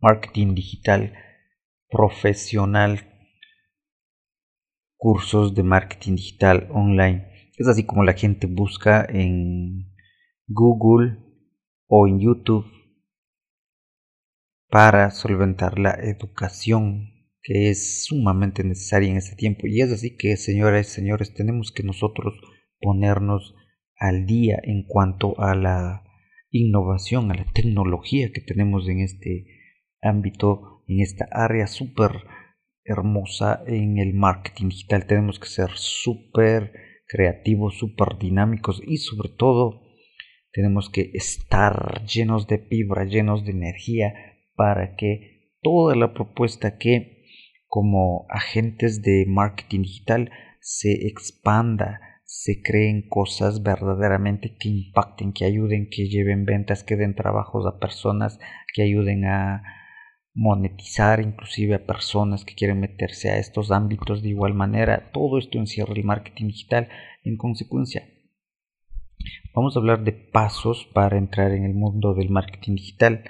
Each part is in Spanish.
marketing digital profesional, cursos de marketing digital online. Es así como la gente busca en Google o en YouTube para solventar la educación que es sumamente necesaria en este tiempo. Y es así que, señoras y señores, tenemos que nosotros ponernos al día en cuanto a la innovación, a la tecnología que tenemos en este ámbito, en esta área súper hermosa en el marketing digital. Tenemos que ser súper creativos, súper dinámicos y sobre todo tenemos que estar llenos de fibra, llenos de energía para que toda la propuesta que como agentes de marketing digital se expanda, se creen cosas verdaderamente que impacten, que ayuden, que lleven ventas, que den trabajos a personas, que ayuden a monetizar inclusive a personas que quieren meterse a estos ámbitos de igual manera. Todo esto encierra el marketing digital. En consecuencia, vamos a hablar de pasos para entrar en el mundo del marketing digital.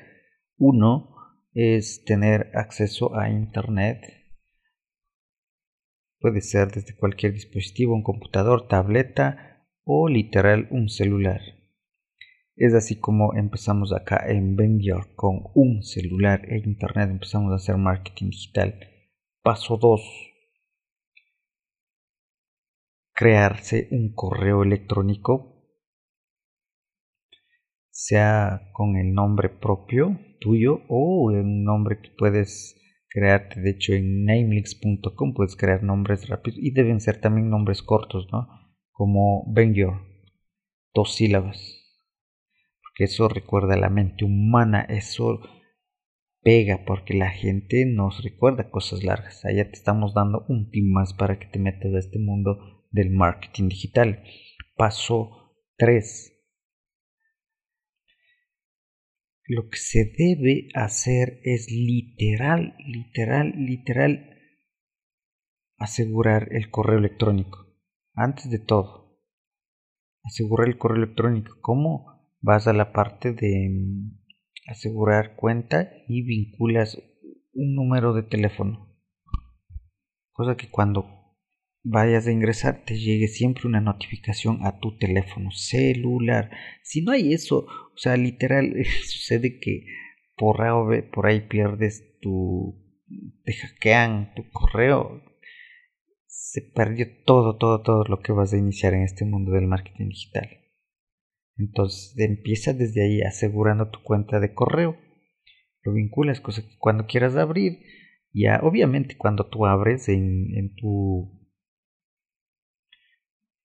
Uno es tener acceso a Internet Puede ser desde cualquier dispositivo, un computador, tableta o literal un celular. Es así como empezamos acá en Bendior con un celular e internet. Empezamos a hacer marketing digital. Paso 2. Crearse un correo electrónico, sea con el nombre propio tuyo o un nombre que puedes crearte. De hecho, en namelix.com puedes crear nombres rápidos y deben ser también nombres cortos, ¿no? Como Benyor, dos sílabas. Eso recuerda a la mente humana, eso pega porque la gente nos recuerda cosas largas. Allá te estamos dando un tip más para que te metas a este mundo del marketing digital. Paso 3 lo que se debe hacer es literal, literal, literal asegurar el correo electrónico. Antes de todo, asegurar el correo electrónico. ¿Cómo? Vas a la parte de mm, asegurar cuenta y vinculas un número de teléfono. Cosa que cuando vayas a ingresar te llegue siempre una notificación a tu teléfono celular. Si no hay eso, o sea, literal, sucede que por ahí, por ahí pierdes tu... te hackean tu correo. Se perdió todo, todo, todo lo que vas a iniciar en este mundo del marketing digital. Entonces empieza desde ahí asegurando tu cuenta de correo. Lo vinculas, cosa que cuando quieras abrir, ya obviamente cuando tú abres en, en tu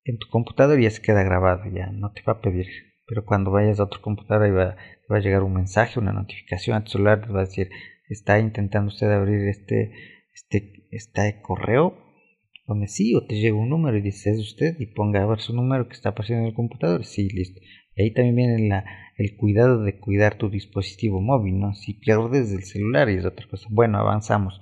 en tu computador ya se queda grabado, ya no te va a pedir. Pero cuando vayas a otro computador ahí va, va a llegar un mensaje, una notificación a tu celular, te va a decir, está intentando usted abrir este, este, este correo, donde sí, o te llega un número y dices, es usted, y ponga a ver su número que está apareciendo en el computador, sí, listo. Y ahí también viene la, el cuidado de cuidar tu dispositivo móvil, ¿no? Si pierdes el celular y es otra cosa. Bueno, avanzamos.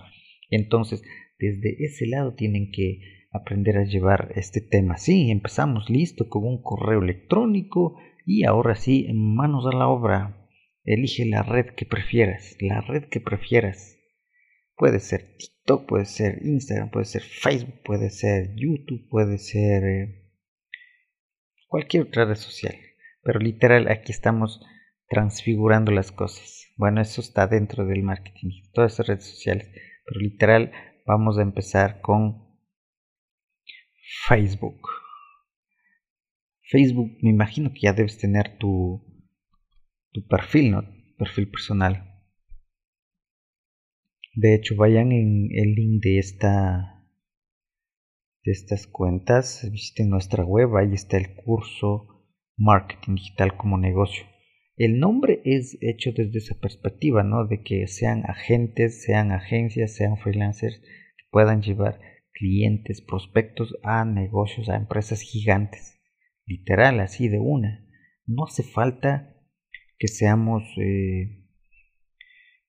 Entonces, desde ese lado tienen que aprender a llevar este tema. Sí, empezamos listo con un correo electrónico y ahora sí, manos a la obra. Elige la red que prefieras, la red que prefieras. Puede ser TikTok, puede ser Instagram, puede ser Facebook, puede ser YouTube, puede ser eh, cualquier otra red social. Pero literal, aquí estamos transfigurando las cosas. Bueno, eso está dentro del marketing, todas esas redes sociales. Pero literal, vamos a empezar con Facebook. Facebook, me imagino que ya debes tener tu, tu perfil, ¿no? Perfil personal. De hecho, vayan en el link de esta de estas cuentas, visiten nuestra web, ahí está el curso Marketing Digital como negocio. El nombre es hecho desde esa perspectiva, ¿no? De que sean agentes, sean agencias, sean freelancers que puedan llevar clientes, prospectos a negocios, a empresas gigantes. Literal, así de una. No hace falta que seamos eh,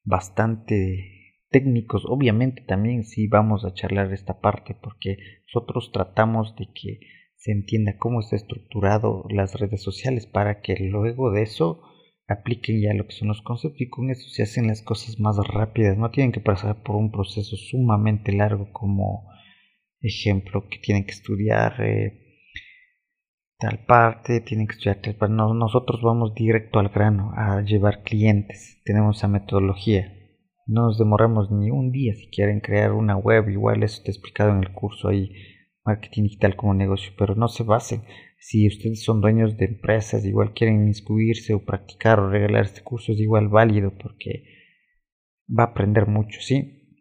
bastante técnicos. Obviamente también sí vamos a charlar esta parte porque nosotros tratamos de que se entienda cómo está estructurado las redes sociales para que luego de eso apliquen ya lo que son los conceptos y con eso se hacen las cosas más rápidas. No tienen que pasar por un proceso sumamente largo como ejemplo que tienen que estudiar eh, tal parte, tienen que estudiar tal parte. nosotros vamos directo al grano a llevar clientes. Tenemos esa metodología. No nos demoramos ni un día si quieren crear una web. Igual eso te he explicado en el curso ahí, marketing digital como negocio. Pero no se basen si ustedes son dueños de empresas, igual quieren inscribirse o practicar o regalar este curso, es igual válido porque va a aprender mucho, ¿sí?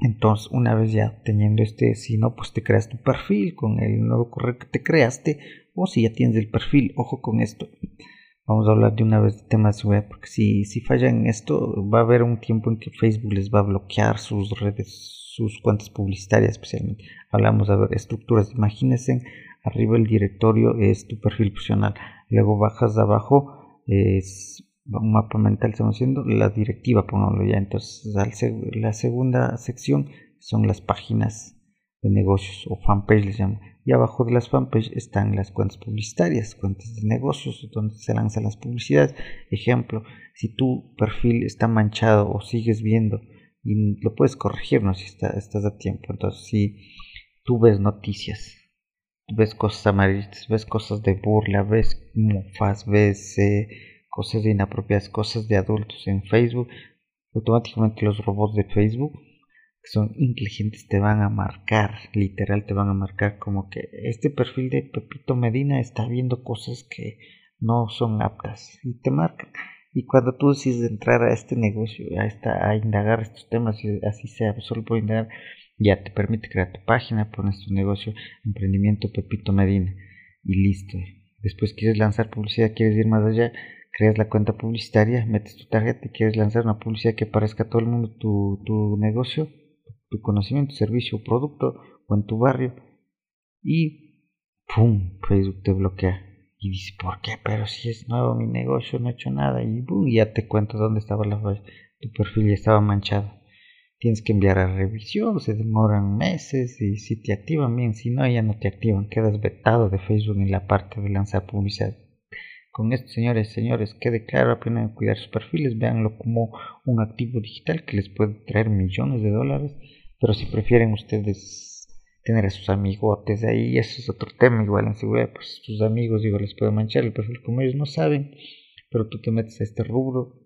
Entonces, una vez ya teniendo este, si no, pues te creas tu perfil con el nuevo correo que te creaste, o si ya tienes el perfil, ojo con esto. Vamos a hablar de una vez de temas web, porque si, si fallan esto, va a haber un tiempo en que Facebook les va a bloquear sus redes, sus cuentas publicitarias especialmente. Hablamos de estructuras, imagínense arriba el directorio es tu perfil profesional, luego bajas de abajo, es un mapa mental, estamos haciendo la directiva, pongámoslo ya, entonces la segunda sección son las páginas de negocios o fanpage les llaman. Y abajo de las fanpage están las cuentas publicitarias, cuentas de negocios, donde se lanzan las publicidades. Ejemplo, si tu perfil está manchado o sigues viendo, y lo puedes corregir, ¿no? Si estás a tiempo. Entonces, si tú ves noticias ves cosas amarillas, ves cosas de burla, ves mofas, ves eh, cosas inapropiadas, cosas de adultos en Facebook, automáticamente los robots de Facebook que son inteligentes te van a marcar, literal te van a marcar como que este perfil de Pepito Medina está viendo cosas que no son aptas y te marcan. Y cuando tú decides entrar a este negocio, a, esta, a indagar estos temas, así sea, solo por indagar, ya te permite crear tu página, pones tu negocio, emprendimiento Pepito Medina y listo. Después quieres lanzar publicidad, quieres ir más allá, creas la cuenta publicitaria, metes tu tarjeta y quieres lanzar una publicidad que aparezca a todo el mundo tu, tu negocio, tu conocimiento, servicio producto o en tu barrio y ¡pum! Facebook te bloquea. Y dice, ¿por qué? Pero si es nuevo mi negocio, no he hecho nada. Y ¡pum! ya te cuento dónde estaba la tu perfil ya estaba manchado tienes que enviar a revisión, se demoran meses y si te activan bien, si no ya no te activan, quedas vetado de Facebook en la parte de lanzar publicidad. Con esto, señores, señores, quede claro, aprendan a cuidar sus perfiles, véanlo como un activo digital que les puede traer millones de dólares, pero si prefieren ustedes tener a sus amigotes ahí, eso es otro tema, igual en seguridad, pues sus amigos, digo, les puede manchar el perfil como ellos no saben, pero tú te metes a este rubro,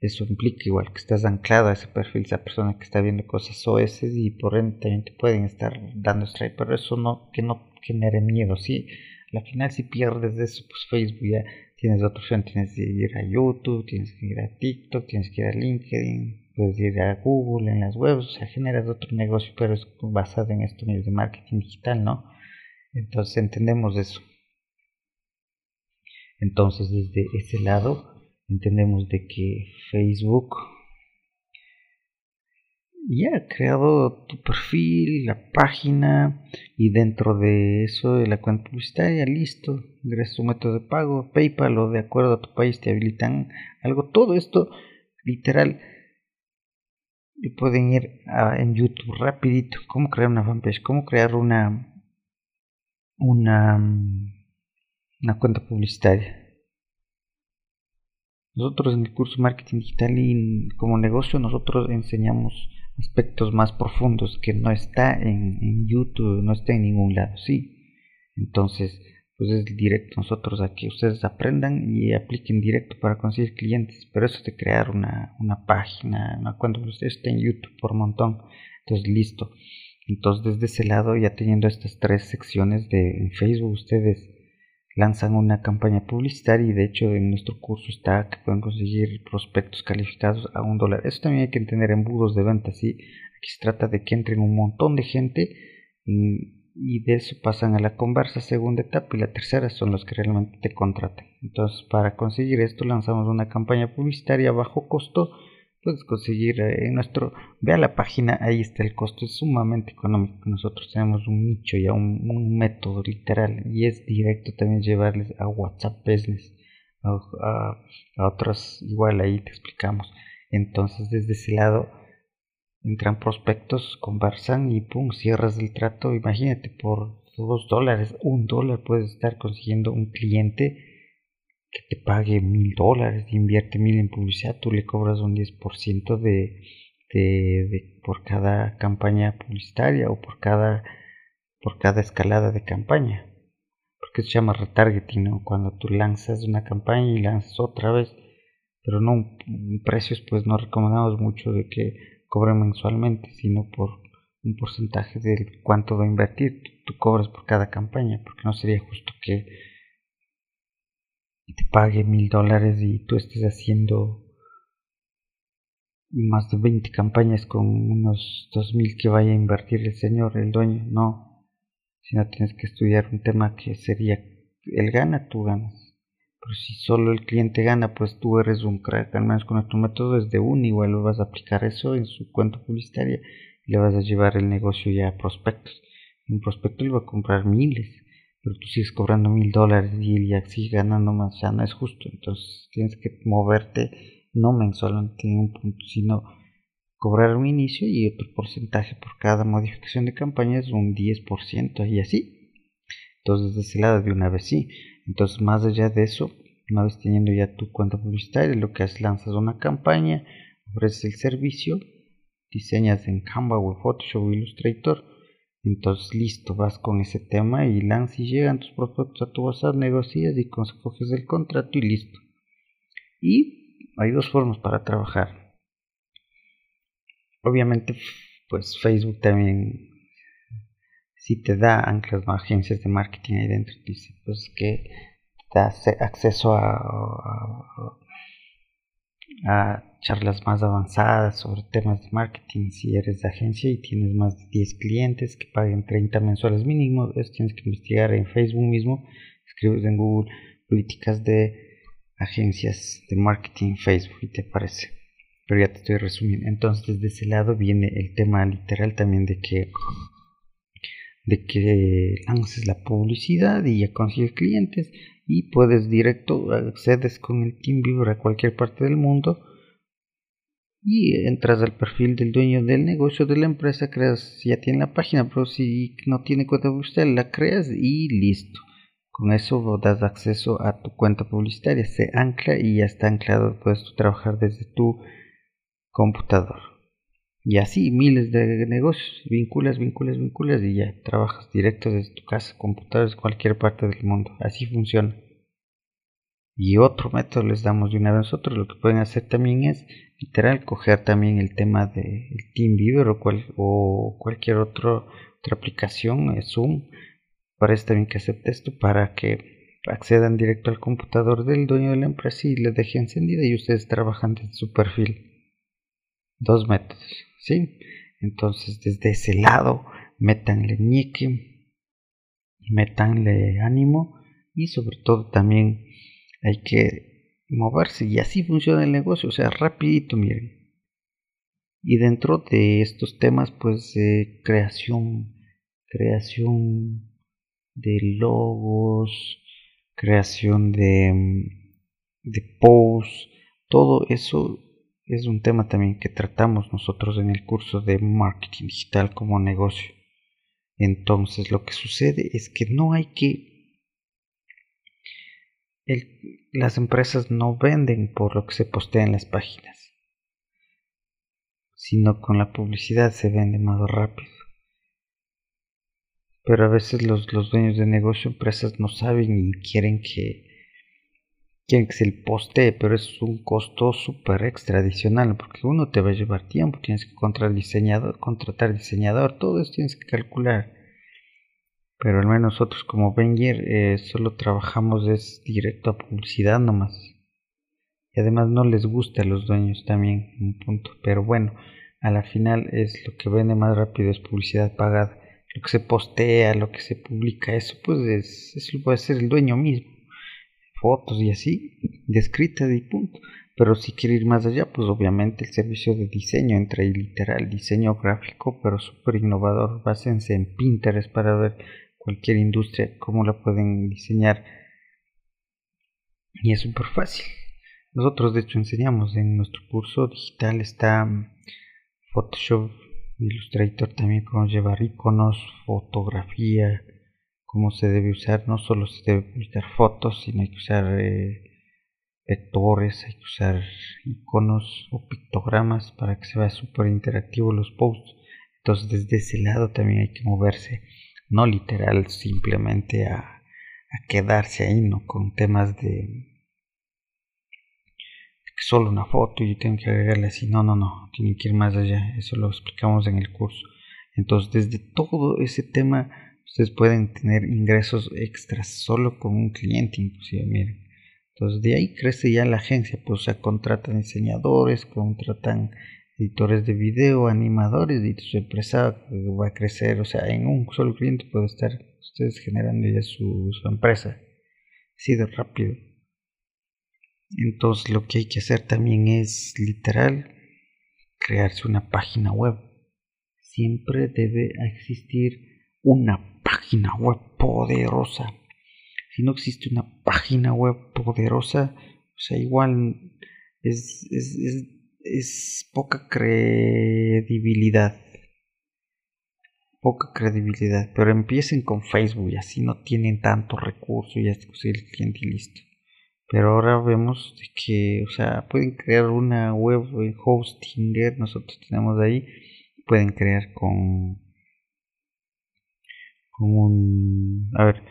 eso implica igual que estás anclado a ese perfil, esa persona que está viendo cosas OS y por ende también te pueden estar dando strike, pero eso no, que no genere miedo, ¿sí? Al final si pierdes de eso, pues Facebook ya tienes otra opción, tienes que ir a YouTube, tienes que ir a TikTok, tienes que ir a LinkedIn, puedes ir a Google en las webs, o sea, generas otro negocio, pero es basado en medios de marketing digital, ¿no? Entonces entendemos eso. Entonces desde ese lado entendemos de que Facebook ya ha creado tu perfil, la página y dentro de eso de la cuenta publicitaria, listo, ingresas tu método de pago, PayPal o de acuerdo a tu país te habilitan algo, todo esto literal y pueden ir a, en YouTube rapidito, cómo crear una fanpage, cómo crear una una una cuenta publicitaria nosotros en el curso Marketing Digital y como negocio nosotros enseñamos aspectos más profundos que no está en, YouTube, no está en ningún lado, sí. Entonces, pues es directo nosotros a que ustedes aprendan y apliquen directo para conseguir clientes. Pero eso de crear una, una página, una cuenta, ustedes está en YouTube por montón. Entonces, listo. Entonces, desde ese lado, ya teniendo estas tres secciones de Facebook, ustedes lanzan una campaña publicitaria y de hecho en nuestro curso está que pueden conseguir prospectos calificados a un dólar. Eso también hay que entender embudos de venta, ¿sí? Aquí se trata de que entren un montón de gente y de eso pasan a la conversa segunda etapa y la tercera son los que realmente te contratan. Entonces para conseguir esto lanzamos una campaña publicitaria a bajo costo. Puedes conseguir eh, en nuestro vea la página ahí está el costo es sumamente económico. Nosotros tenemos un nicho ya un, un método literal y es directo también llevarles a WhatsApp Business a, a, a igual ahí te explicamos. Entonces desde ese lado entran prospectos conversan y pum cierras el trato imagínate por dos dólares un dólar puedes estar consiguiendo un cliente que te pague mil dólares, invierte mil en publicidad, tú le cobras un 10% de, de, de, por cada campaña publicitaria o por cada, por cada escalada de campaña. Porque se llama retargeting, ¿no? Cuando tú lanzas una campaña y lanzas otra vez, pero no precios, pues no recomendamos mucho de que cobren mensualmente, sino por un porcentaje de cuánto va a invertir. Tú, cobras por cada campaña, porque no sería justo que te pague mil dólares y tú estés haciendo más de 20 campañas con unos dos mil que vaya a invertir el señor, el dueño. No, si no tienes que estudiar un tema que sería, él gana, tú ganas. Pero si solo el cliente gana, pues tú eres un crack, al menos con nuestro método es de un, igual vas a aplicar eso en su cuenta publicitaria le vas a llevar el negocio ya a prospectos. Un prospecto le va a comprar miles, pero tú sigues cobrando mil dólares y él ya sigue ganando más, ya no es justo. Entonces tienes que moverte no mensualmente en un punto, sino cobrar un inicio y otro porcentaje por cada modificación de campaña es un 10% y así. Entonces de ese lado de una vez sí. Entonces más allá de eso, una vez teniendo ya tu cuenta publicitaria, lo que haces lanzas una campaña, ofreces el servicio diseñas en Canva o Photoshop o Illustrator, entonces listo, vas con ese tema y lanzas y llegan tus prospectos a tu WhatsApp, negocias y coges el contrato y listo. Y hay dos formas para trabajar. Obviamente, pues Facebook también, si te da anclas más agencias de marketing ahí dentro, dice pues que te da acceso a a charlas más avanzadas sobre temas de marketing. Si eres de agencia y tienes más de 10 clientes que paguen 30 mensuales mínimo, tienes que investigar en Facebook mismo, escribes en Google políticas de agencias de marketing Facebook y te aparece. Pero ya te estoy resumiendo. Entonces, desde ese lado viene el tema literal también de que de que lances la publicidad y ya consigues clientes y puedes directo accedes con el TeamViewer a cualquier parte del mundo y entras al perfil del dueño del negocio de la empresa, creas, ya tiene la página, pero si no tiene cuenta publicitaria, la creas y listo. Con eso das acceso a tu cuenta publicitaria, se ancla y ya está anclado, puedes trabajar desde tu computador. Y así miles de negocios, vinculas, vinculas, vinculas y ya trabajas directo desde tu casa, computadores, cualquier parte del mundo. Así funciona. Y otro método les damos de una vez nosotros. Lo que pueden hacer también es literal coger también el tema de TeamViewer o, o cualquier otro, otra aplicación, Zoom. Parece también que acepte esto para que accedan directo al computador del dueño de la empresa y le deje encendida y ustedes trabajan desde su perfil. Dos métodos. ¿Sí? Entonces, desde ese lado, métanle ñeque, métanle ánimo y sobre todo también hay que moverse y así funciona el negocio, o sea, rapidito, miren. Y dentro de estos temas, pues, creación, creación de logos, creación de, de posts, todo eso es un tema también que tratamos nosotros en el curso de marketing digital como negocio. Entonces lo que sucede es que no hay que... las empresas no venden por lo que se postea en las páginas, sino con la publicidad se vende más rápido. Pero a veces los, los dueños de negocio, empresas no saben y quieren que quieren que se el postee, pero es un costo súper extra adicional, porque uno te va a llevar tiempo, tienes que contratar diseñador, contratar diseñador, todo eso tienes que calcular. Pero al menos nosotros como Venger eh, solo trabajamos es directo a publicidad nomás. Y además no les gusta a los dueños también un punto. Pero bueno, a la final es lo que vende más rápido es publicidad pagada. Lo que se postea, lo que se publica, eso pues es, eso puede ser el dueño mismo fotos y así, descritas y punto. Pero si quiere ir más allá, pues obviamente el servicio de diseño entra ahí literal, diseño gráfico, pero súper innovador. Básense en Pinterest para ver cualquier industria, cómo la pueden diseñar. Y es súper fácil. Nosotros de hecho enseñamos en nuestro curso digital está Photoshop, Illustrator también, cómo llevar iconos, fotografía, cómo se debe usar. No solo se debe publicar fotos, sino hay que usar eh, vectores, hay que usar iconos o pictogramas para que se vea súper interactivo los posts. Entonces desde ese lado también hay que moverse, no literal simplemente a, quedarse ahí, ¿no? Con temas de, solo una foto y tengo que agregarle así. No, no, no, tiene que ir más allá. Eso lo explicamos en el curso. Entonces, desde todo ese tema, ustedes pueden tener ingresos extras solo con un cliente, inclusive, miren. Entonces, de ahí crece ya la agencia, pues, o sea, contratan diseñadores, contratan editores de video, animadores, y su empresa va a crecer, o sea, en un solo cliente puede estar ustedes generando ya su, empresa, así de rápido. Entonces lo que hay que hacer también es literal crearse una página web. Siempre debe existir una página web poderosa. Si no existe una página web poderosa, o sea, igual es, es, es, es poca credibilidad. Poca credibilidad. Pero empiecen con Facebook y así no tienen tanto recurso y es el cliente y listo. Pero ahora vemos que, o sea, pueden crear una web en Hostinger, nosotros tenemos ahí, pueden crear con, con un, a ver,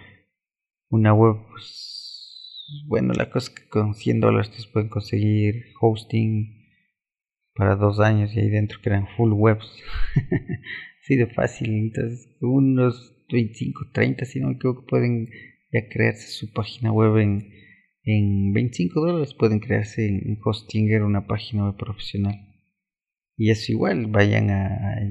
una web, pues, bueno, la cosa es que con 100 dólares ustedes pueden conseguir hosting para dos años y ahí dentro crean full webs. Así de fácil, entonces unos 25, 30, si no me equivoco, pueden ya crearse su página web en en 25 dólares pueden crearse en Hostinger una página web profesional. Y eso igual, vayan a,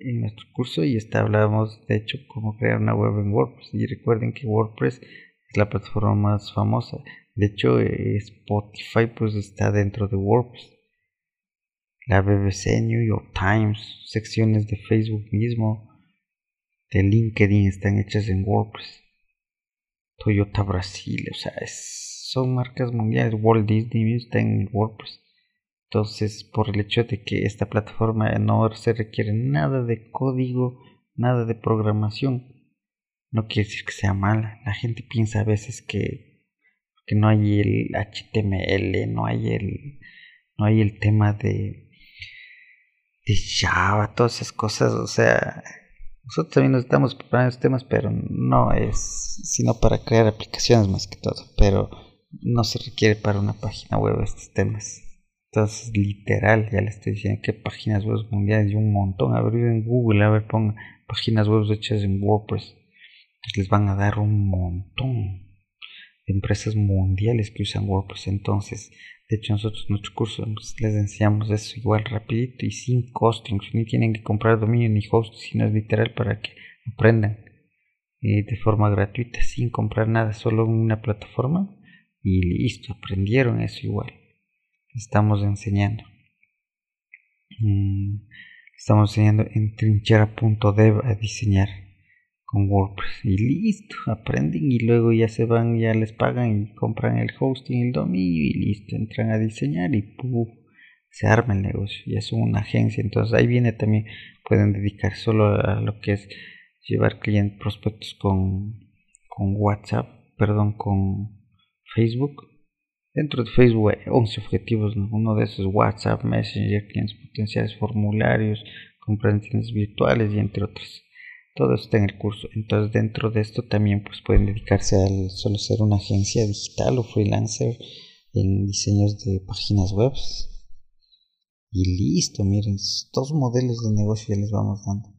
en nuestro curso y está hablamos de hecho cómo crear una web en WordPress. Y recuerden que WordPress es la plataforma más famosa. De hecho, eh, Spotify pues está dentro de WordPress. La BBC, New York Times, secciones de Facebook mismo, de LinkedIn están hechas en WordPress. Toyota Brasil, o sea, son marcas mundiales. Walt Disney está en WordPress. Entonces, por el hecho de que esta plataforma no se requiere nada de código, nada de programación, no quiere decir que sea mala. La gente piensa a veces que, que no hay el HTML, no hay el, no hay el tema de, de Java, todas esas cosas. O sea, nosotros también nos estamos preparando estos temas, pero no es sino para crear aplicaciones más que todo. Pero no se requiere para una página web estos temas. Literal, ya le estoy diciendo que páginas web mundiales y un montón. A ver, en Google, a ver, pongan páginas web hechas en WordPress. Pues les van a dar un montón de empresas mundiales que usan WordPress. Entonces, de hecho, nosotros en nuestro curso pues, les enseñamos eso igual rapidito y sin costing. Ni tienen que comprar dominio ni host, sino es literal para que aprendan eh, de forma gratuita, sin comprar nada, solo una plataforma y listo, aprendieron eso igual. Estamos enseñando. Mm, estamos enseñando en trinchera.dev a diseñar con WordPress y listo, aprenden y luego ya se van, ya les pagan y compran el hosting, el dominio y listo, entran a diseñar y ¡puf! se arma el negocio, ya son una agencia, entonces ahí viene también, pueden dedicar solo a lo que es llevar clientes prospectos con, con WhatsApp, perdón, con Facebook. Dentro de Facebook hay 11 objetivos, uno de esos es WhatsApp, Messenger, clientes potenciales, formularios, compras virtuales y entre otros todo está en el curso. Entonces dentro de esto también pues pueden dedicarse al solo ser una agencia digital o freelancer en diseños de páginas web. Y listo, miren, dos modelos de negocio ya les vamos dando.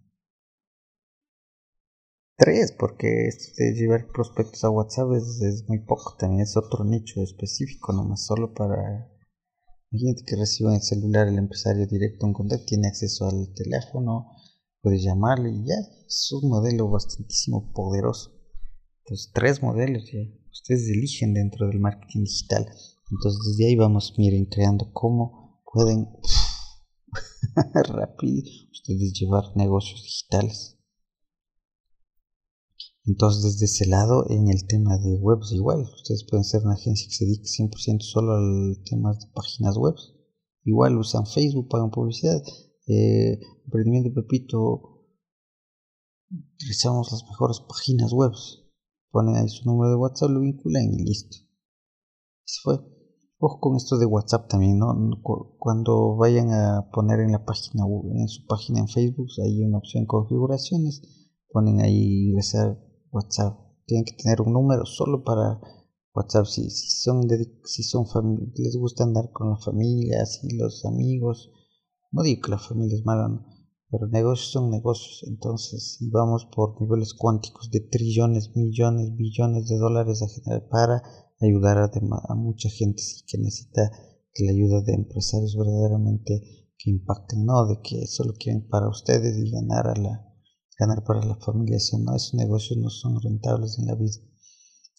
Tres, porque esto de llevar prospectos a WhatsApp es, muy poco, también es otro nicho específico, nomás solo para... Imagínate que reciban el celular el empresario directo en contacto, tiene acceso al teléfono, puedes llamarle y ya es un modelo bastantísimo poderoso. Entonces, tres modelos ya ustedes eligen dentro del marketing digital. Entonces, desde ahí vamos, miren, creando cómo pueden rápido ustedes llevar negocios digitales. Entonces, desde ese lado, en el tema de webs, igual, ustedes pueden ser una agencia que se dedique 100% solo al tema de páginas web. Igual usan Facebook, pagan publicidad, eh, emprendimiento Pepito, utilizamos las mejores páginas web. Ponen ahí su número de WhatsApp, lo vinculan y listo. Eso fue. Ojo con esto de WhatsApp también, ¿no? Cuando vayan a poner en la página, en su página en Facebook, hay una opción configuraciones, ponen ahí ingresar WhatsApp. Tienen que tener un número solo para WhatsApp. Si, si son, si son les gusta andar con la familia, así los amigos. No digo que la familia es mala, pero negocios son negocios. Entonces vamos por niveles cuánticos de trillones, millones, billones de dólares a generar para ayudar a, mucha gente que necesita la ayuda de empresarios verdaderamente que impacten, no de que solo quieren para ustedes y ganar a la ganar para la familia, eso no, esos negocios no son rentables en la vida.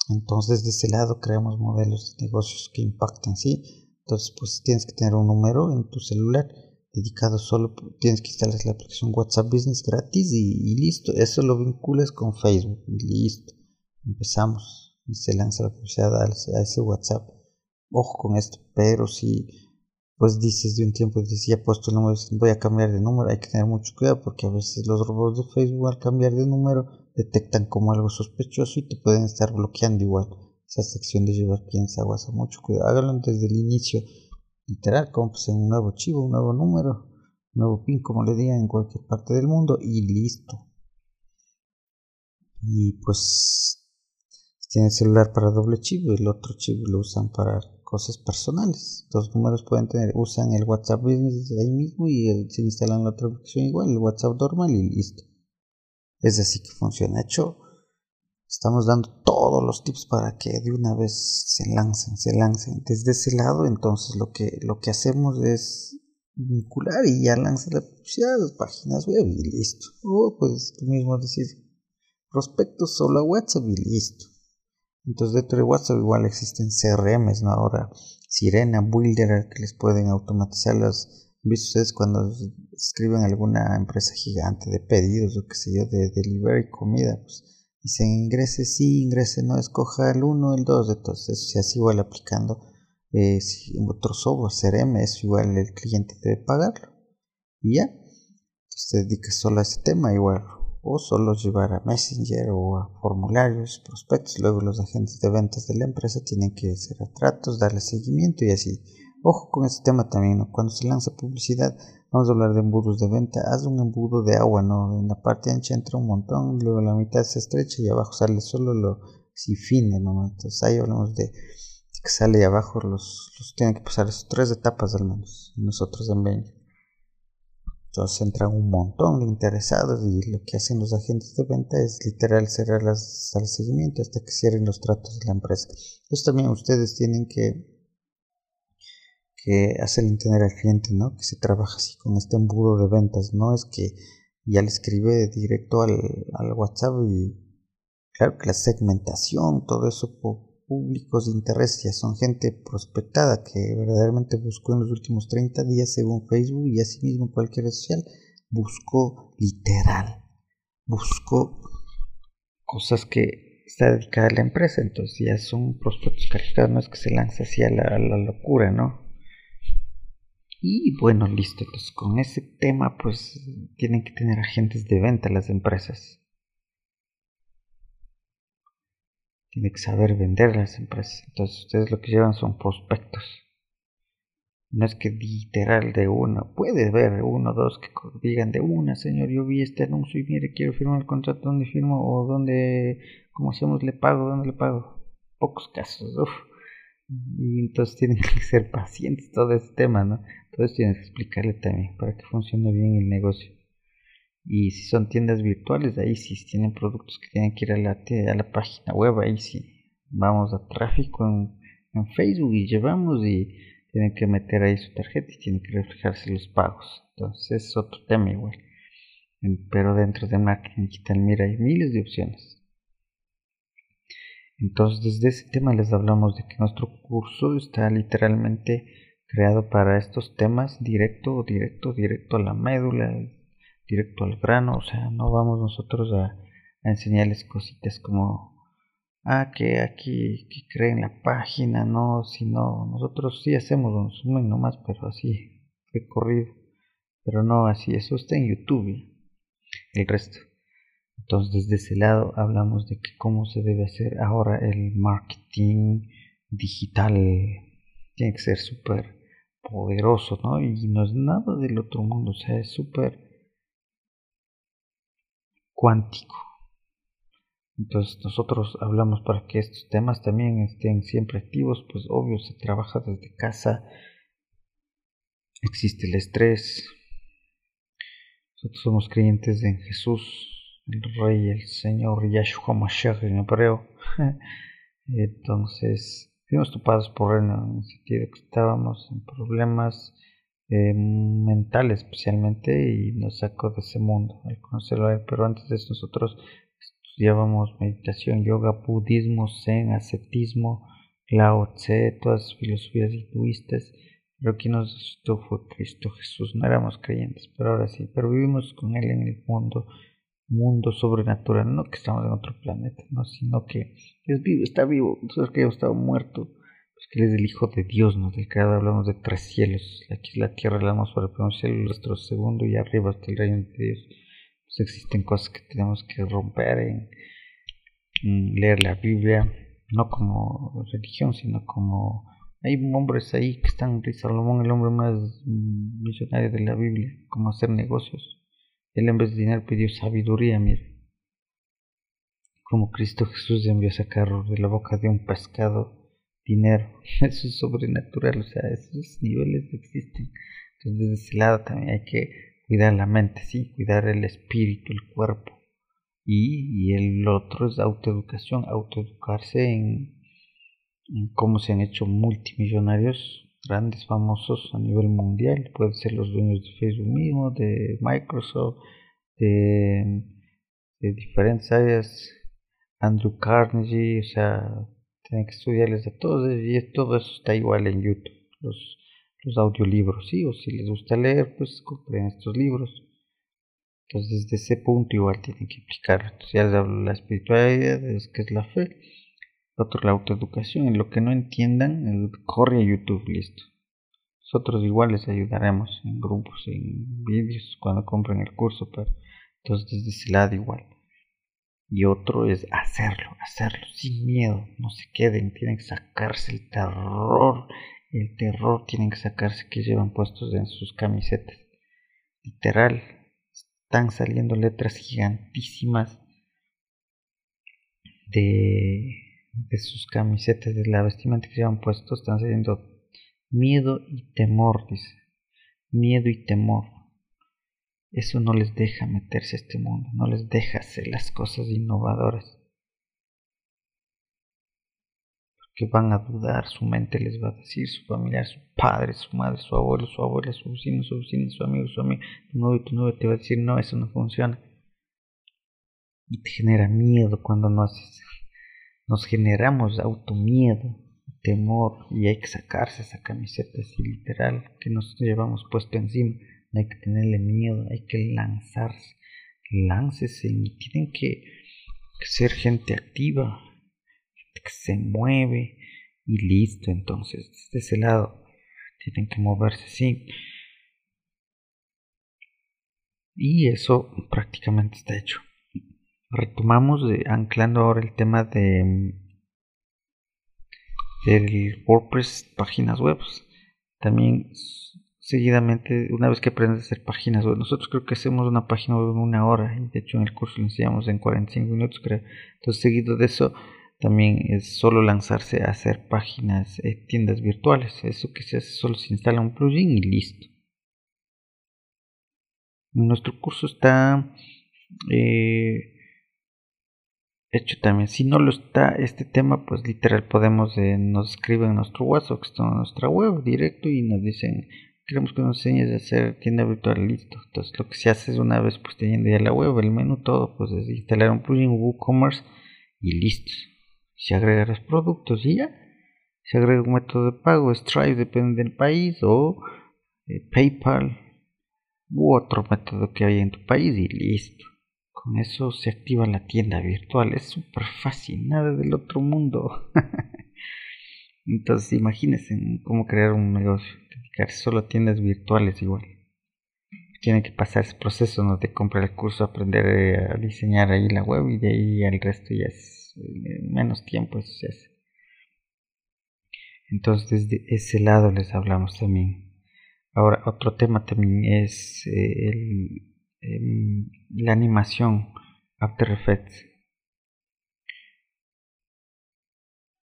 Entonces, de ese lado creamos modelos de negocios que impacten, ¿sí? Entonces, pues tienes que tener un número en tu celular dedicado solo, tienes que instalar la aplicación WhatsApp Business gratis y, y listo. Eso lo vinculas con Facebook y listo. Empezamos y se lanza la publicidad a ese WhatsApp. Ojo con esto, pero si pues dices de un tiempo, dices ya puesto el número, voy a cambiar de número, hay que tener mucho cuidado porque a veces los robots de Facebook al cambiar de número detectan como algo sospechoso y te pueden estar bloqueando igual. Esa sección de llevar piensa WhatsApp, mucho cuidado, hágalo desde el inicio, literal, como pues en un nuevo chivo, un nuevo número, un nuevo pin, como le digan en cualquier parte del mundo y listo. Y pues tienen celular para doble chip y el otro chip lo usan para cosas personales. Los números pueden tener, usan el WhatsApp Business ahí mismo y se instalan la otra aplicación igual, el WhatsApp normal y listo. Es así que funciona. hecho, estamos dando todos los tips para que de una vez se lancen, se lancen. Desde ese lado, entonces lo que, lo que hacemos es vincular y ya lanza la publicidad a las páginas web y listo. O puedes tú mismo decir prospectos solo a WhatsApp y listo. Entonces dentro de WhatsApp igual existen CRMs, ¿no? Ahora Sirena, Builder, que les pueden automatizar las... ¿Visto ustedes cuando escriben alguna empresa gigante de pedidos o qué sé yo, de delivery comida? Pues dicen ingrese sí, ingrese no, escoja el 1, el 2, entonces se hace igual aplicando eh, si otro software, CRM, es igual el cliente debe pagarlo. Y ya, entonces se dedica solo a ese tema, igual o solo llevar a Messenger o a formularios, prospectos. Luego los agentes de ventas de la empresa tienen que hacer tratos, darle seguimiento y así. Ojo con este tema también, cuando se lanza publicidad, vamos a hablar de embudos de venta, haz un embudo de agua, ¿no? En la parte ancha entra un montón, luego la mitad se estrecha y abajo sale solo lo si fine, ¿no? Entonces ahí hablamos de que sale y abajo los, los tienen que pasar tres etapas al menos, nosotros en Benja. Entonces entran un montón de interesados y lo que hacen los agentes de venta es literal cerrar las, al seguimiento hasta que cierren los tratos de la empresa. Entonces también ustedes tienen que, que hacer entender al cliente ¿no? que se trabaja así con este embudo de ventas. No es que ya le escribe directo al, al WhatsApp y claro que la segmentación, todo eso públicos de interés ya son gente prospectada que verdaderamente buscó en los últimos 30 días según Facebook y asimismo cualquier red social buscó literal buscó cosas que está dedicada a la empresa. Entonces ya son prospectos calificados no es que se lance así a la, la locura no y bueno listo. Entonces con ese tema pues tienen que tener agentes de venta las empresas tiene que saber vender las empresas. Entonces ustedes lo que llevan son prospectos. No es que literal de uno, puede ver uno dos que digan de una, señor, yo vi este anuncio y mire, quiero firmar el contrato, ¿dónde firmo? O dónde, ¿cómo hacemos? ¿Le pago? ¿Dónde le pago? Pocos casos, uff. Y entonces tienen que ser pacientes todo ese tema, ¿no? Entonces tienes que explicarle también para que funcione bien el negocio. Y si son tiendas virtuales, ahí sí, tienen productos que tienen que ir a la, a la página web, ahí sí. Vamos a tráfico en, en, Facebook y llevamos y tienen que meter ahí su tarjeta y tienen que reflejarse los pagos. Entonces es otro tema igual. Pero dentro de marketing digital, mira, hay miles de opciones. Entonces desde ese tema les hablamos de que nuestro curso está literalmente creado para estos temas directo, directo, directo a la médula, directo al grano, o sea, no vamos nosotros a, enseñarles cositas como, ah, que aquí, que creen la página, no, sino nosotros sí hacemos un resumen nomás, pero así, recorrido, pero no así, eso está en YouTube, el resto. Entonces, desde ese lado hablamos de que cómo se debe hacer ahora el marketing digital tiene que ser súper poderoso, ¿no? Y no es nada del otro mundo, o sea, es súper cuántico. Entonces nosotros hablamos para que estos temas también estén siempre activos, pues obvio se trabaja desde casa, existe el estrés. Nosotros somos creyentes en Jesús, el Rey, el Señor, Yahshua Mashiach en hebreo. Entonces, fuimos topados por él en el sentido que estábamos en problemas eh, mentales especialmente y nos sacó de ese mundo al conocerlo. Pero antes de eso nosotros estudiábamos meditación, yoga, budismo, zen, ascetismo, lao tse, todas filosofías hinduistas pero quien nos resucitó fue Cristo Jesús. No éramos creyentes, pero ahora sí. Pero vivimos con Él en el mundo, mundo sobrenatural. No que estamos en otro planeta, no, sino que es vivo, está vivo. Nosotros que hemos estado muerto, pues que Él es el Hijo de Dios, ¿no? Del creador hablamos de tres cielos. Aquí es la tierra, la sobre el primer cielo, nuestro segundo y arriba hasta el reino de Dios. Pues existen cosas que tenemos que romper en leer la Biblia, no como religión, sino como hay hombres ahí que están, Salomón, el hombre más millonario de la Biblia, como hacer negocios. Él en vez de dinero pidió sabiduría, mire. Como Cristo Jesús envió a sacar de la boca de un pescado dinero. Eso es sobrenatural, o sea, esos niveles existen. Entonces, desde ese lado también hay que cuidar la mente, sí, cuidar el espíritu, el cuerpo. Y, y el otro es autoeducación, autoeducarse en cómo se han hecho multimillonarios grandes, famosos a nivel mundial. Pueden ser los dueños de Facebook mismo, de Microsoft, de, diferentes áreas. Andrew Carnegie, o sea, tienen que estudiarles a todos y todo eso está igual en YouTube. Los, los audiolibros, sí, o si les gusta leer, pues compren estos libros. Entonces, desde ese punto igual tienen que aplicar. Entonces, ya les hablo de la espiritualidad, de que es la fe otro la autoeducación. En lo que no entiendan, corre a YouTube, listo. Nosotros igual les ayudaremos en grupos, en vídeos, cuando compren el curso, pero entonces desde ese lado igual. Y otro es hacerlo, hacerlo sin miedo, no se queden, tienen que sacarse el terror, el terror tienen que sacarse que llevan puestos en sus camisetas. Literal, están saliendo letras gigantísimas de de sus camisetas, de la vestimenta que llevan puesto, están saliendo miedo y temor, dice. Miedo y temor. Eso no les deja meterse a este mundo, no les deja hacer las cosas innovadoras. Porque van a dudar, su mente les va a decir, su familiar, su padre, su madre, su abuelo, su abuela, su vecino, su vecino, su amigo, su amigo, tu novio, tu novio te va a decir, no, eso no funciona. Y te genera miedo cuando no haces nos generamos automiedo, temor y hay que sacarse esa camiseta así literal que nos llevamos puesto encima. No hay que tenerle miedo, hay que lanzarse. Láncese y tienen que, ser gente activa, gente que se mueve y listo. Entonces, desde ese lado, tienen que moverse, sí. Y eso prácticamente está hecho retomamos anclando ahora el tema de del WordPress páginas web también seguidamente una vez que aprendes a hacer páginas web. Nosotros creo que hacemos una página en una hora y de hecho en el curso lo enseñamos en 45 minutos creo. Entonces seguido de eso también es solo lanzarse a hacer páginas eh, tiendas virtuales. Eso que se hace solo se instala un plugin y listo. Nuestro curso está eh, hecho también. Si no lo está este tema, pues literal podemos, eh, nos escriben en nuestro WhatsApp, que está en nuestra web directo y nos dicen, queremos que nos enseñes a hacer tienda virtual, listo. Entonces lo que se hace es una vez pues teniendo ya la web, el menú, todo, pues es instalar un plugin WooCommerce y listo. Se agrega los productos y ya. Se agrega un método de pago, Stripe depende del país o eh, PayPal u otro método que haya en tu país y listo. Con eso se activa la tienda virtual. Es súper fácil, nada del otro mundo. Entonces imagínense cómo crear un negocio, dedicarse solo tiendas virtuales igual. Tiene que pasar ese proceso ¿no? de comprar el curso, aprender eh, a diseñar ahí la web y de ahí el resto ya es eh, menos tiempo eso se hace. Entonces desde ese lado les hablamos también. Ahora, otro tema también es eh, em, la animación After Effects.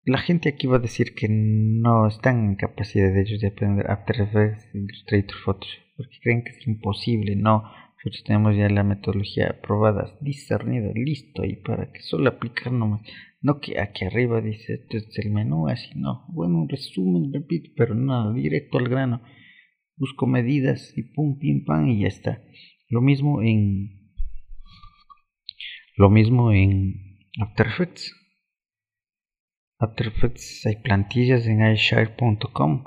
La gente aquí va a decir que no están en capacidad de ellos de aprender After Effects, Illustrator, Photoshop, porque creen que es imposible. No, nosotros tenemos ya la metodología probada, discernida, listo, y para que solo aplicar nomás. No que aquí arriba dice esto es el menú, así no. Bueno, un resumen, repito, pero nada, directo al grano. Busco medidas y pum, pim, pam, y ya está. Lo mismo en. Lo mismo en After Effects. After Effects hay plantillas en iShare.com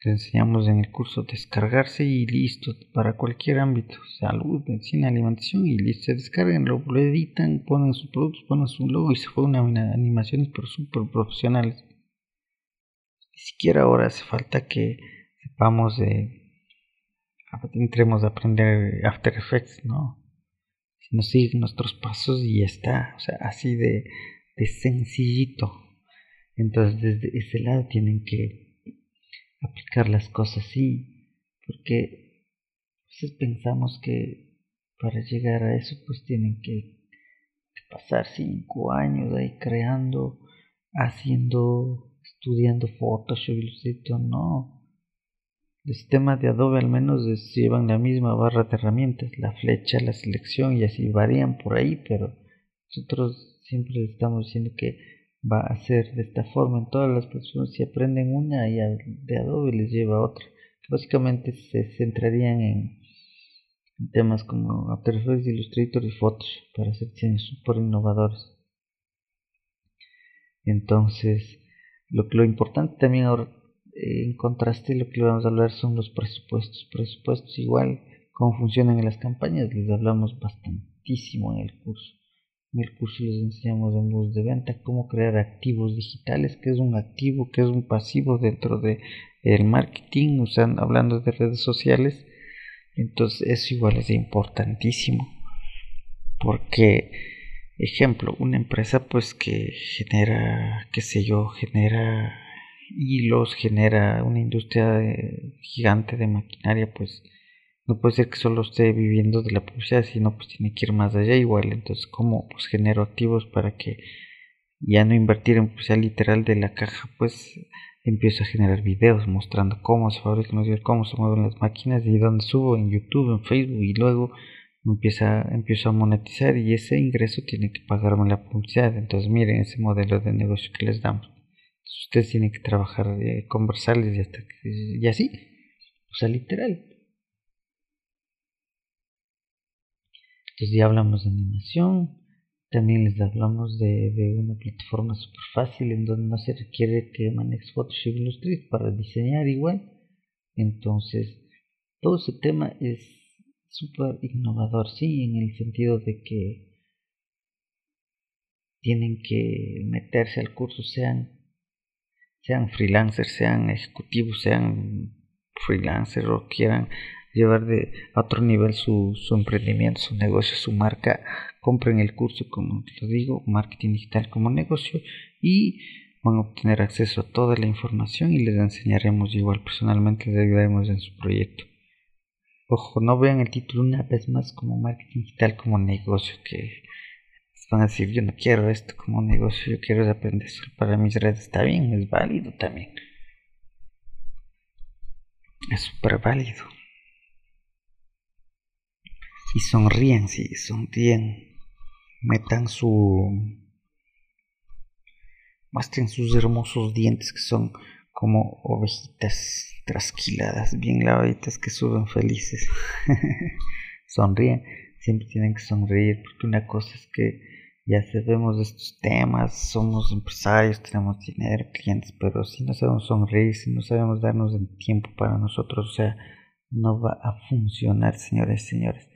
que enseñamos en el curso descargarse y listo para cualquier ámbito, salud, medicina, alimentación y listo, se descargan, lo, editan, ponen sus productos, ponen su logo y se ponen animaciones pero súper profesionales. Ni siquiera ahora hace falta que sepamos de entremos a aprender After Effects, ¿no? Sino siguen nuestros pasos y ya está, o sea, así de sencillito. Entonces desde ese lado tienen que aplicar las cosas así, porque a veces pensamos que para llegar a eso pues tienen que, pasar cinco años ahí creando, haciendo, estudiando Photoshop, Illustrator, no. El sistema de Adobe al menos llevan la misma barra de herramientas, la flecha, la selección y así varían por ahí, pero nosotros siempre estamos diciendo que va a ser de esta forma en todas las personas. Si aprenden una y de Adobe les lleva a otra. Básicamente se centrarían en, temas como After Effects, Illustrator y Photoshop para hacer diseños super innovadores. Entonces lo, lo importante también ahora eh, en contraste lo que vamos a hablar son los presupuestos. Presupuestos igual cómo funcionan en las campañas les hablamos bastantísimo en el curso en el curso les enseñamos en voz de venta cómo crear activos digitales, qué es un activo, qué es un pasivo dentro de marketing, usando, hablando de redes sociales. Entonces eso igual es importantísimo. Porque, ejemplo, una empresa pues que genera, qué sé yo, genera hilos, genera una industria eh, gigante de maquinaria, pues no puede ser que solo esté viviendo de la publicidad, sino pues tiene que ir más allá igual. Entonces, ¿cómo pues genero activos para que ya no invertir en publicidad literal de la caja? Pues empiezo a generar videos mostrando cómo se fabrican cómo se mueven las máquinas y dónde subo en YouTube, en Facebook y luego empieza, empiezo a monetizar y ese ingreso tiene que pagarme la publicidad. Entonces, miren ese modelo de negocio que les damos. ustedes tienen que trabajar, eh, conversarles y hasta y así. O sea, literal. Entonces ya hablamos de animación, también les hablamos de, una plataforma súper fácil en donde no se requiere que manejes Photoshop Illustrator para diseñar igual. Entonces, todo ese tema es súper innovador, sí, en el sentido de que tienen que meterse al curso, sean, sean freelancers, sean ejecutivos, sean freelancers o quieran llevar de a otro nivel su, su emprendimiento, su negocio, su marca, compren el curso, como lo digo, marketing digital como negocio y van a obtener acceso a toda la información y les enseñaremos igual personalmente, les ayudaremos en su proyecto. Ojo, no vean el título una vez más como marketing digital como negocio, que van a decir yo no quiero esto como negocio, yo quiero aprender eso para mis redes, está bien, es válido también. Es súper válido y sonríen, sí, sonríen, metan su... muestren sus hermosos dientes que son como ovejitas trasquiladas, bien lavaditas que suben felices. sonríen, siempre tienen que sonreír, porque una cosa es que ya sabemos de estos temas, somos empresarios, tenemos dinero, clientes, pero si no sabemos sonreír, si no sabemos darnos el tiempo para nosotros, o sea, no va a funcionar, señores señores.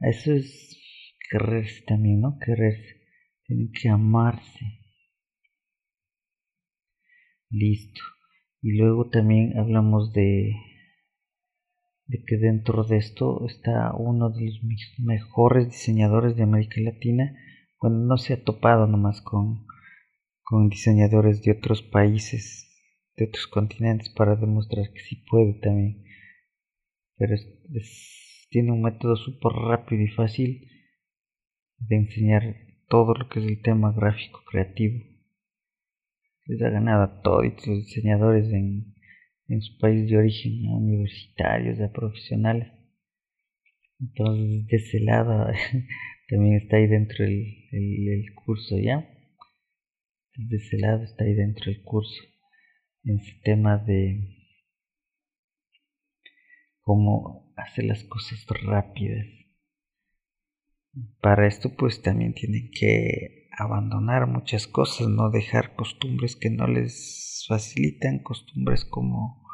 Eso es quererse también, ¿no? Quererse. Tienen que amarse. Listo. Y luego también hablamos de, de que dentro de esto está uno de los mejores diseñadores de América Latina. Bueno, no se ha topado nomás con, con diseñadores de otros países de otros continentes para demostrar que sí puede también. Pero tiene un método súper rápido y fácil de enseñar todo lo que es el tema gráfico creativo. Les ha ganado a todos los diseñadores en, en su país de origen, a universitarios, a profesionales. Entonces, de ese lado también está ahí dentro el, el, curso, ¿ya? Desde ese lado está ahí dentro el curso, en ese tema de cómo hacer las cosas rápidas. Para esto pues también tienen que abandonar muchas cosas, no dejar costumbres que no les facilitan, costumbres como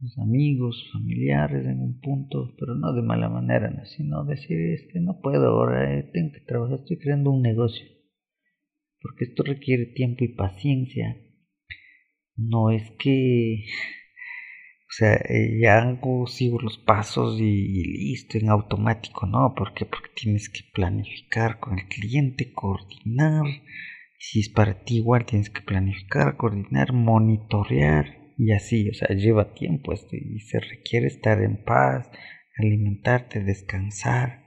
los amigos, familiares en un punto, pero no de mala manera, ¿no? sino decir, este, no puedo ahora, eh, tengo que trabajar, estoy creando un negocio, porque esto requiere tiempo y paciencia. No es que, o sea, eh, ya hago, sigo los pasos y, listo, en automático, ¿no? ¿Por qué? Porque tienes que planificar con el cliente, coordinar, si es para ti igual tienes que planificar, coordinar, monitorear y así, o sea, lleva tiempo esto y se requiere estar en paz, alimentarte, descansar.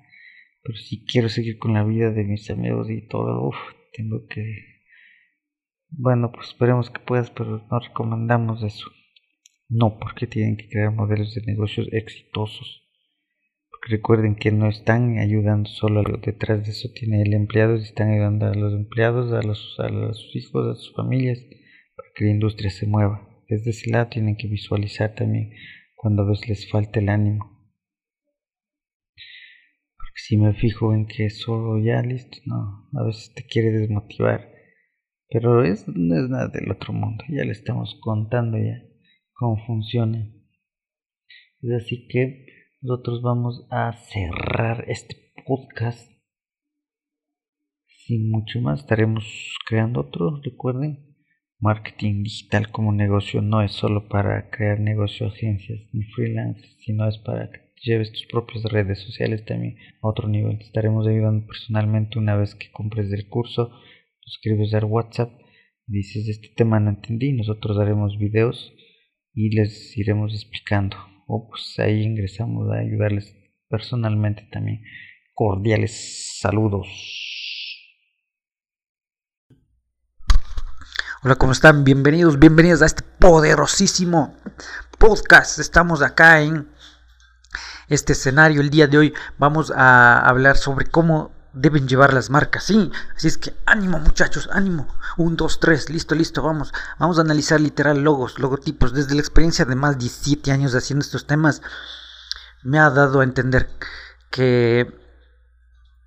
Pero si quiero seguir con la vida de mis amigos y todo, uff, tengo que... Bueno, pues esperemos que puedas, pero no recomendamos eso. No, porque tienen que crear modelos de negocios exitosos. Porque recuerden que no están ayudando solo a detrás de eso tiene el empleado, están ayudando a los empleados, a, los, a sus hijos, a sus familias, para que la industria se mueva. Desde ese lado tienen que visualizar también cuando a veces les falta el ánimo. Porque si me fijo en que solo ya listo, no, a veces te quiere desmotivar. Pero es, no es nada del otro mundo, ya le estamos contando ya cómo funciona. Es así que nosotros vamos a cerrar este podcast. Sin mucho más, estaremos creando otro, recuerden Marketing digital como negocio no es solo para crear negocio, agencias ni freelance, sino es para que lleves tus propias redes sociales también a otro nivel. Te estaremos ayudando personalmente una vez que compres el curso, escribes al WhatsApp, dices este tema no entendí, nosotros haremos videos y les iremos explicando. O pues ahí ingresamos a ayudarles personalmente también. Cordiales saludos. Hola, ¿cómo están? Bienvenidos, bienvenidos a este poderosísimo podcast. Estamos acá en este escenario. El día de hoy vamos a hablar sobre cómo deben llevar las marcas. Sí, así es que ánimo muchachos, ánimo. Un, dos, tres, listo, listo, vamos. Vamos a analizar literal logos, logotipos. Desde la experiencia de más de 17 años haciendo estos temas, me ha dado a entender que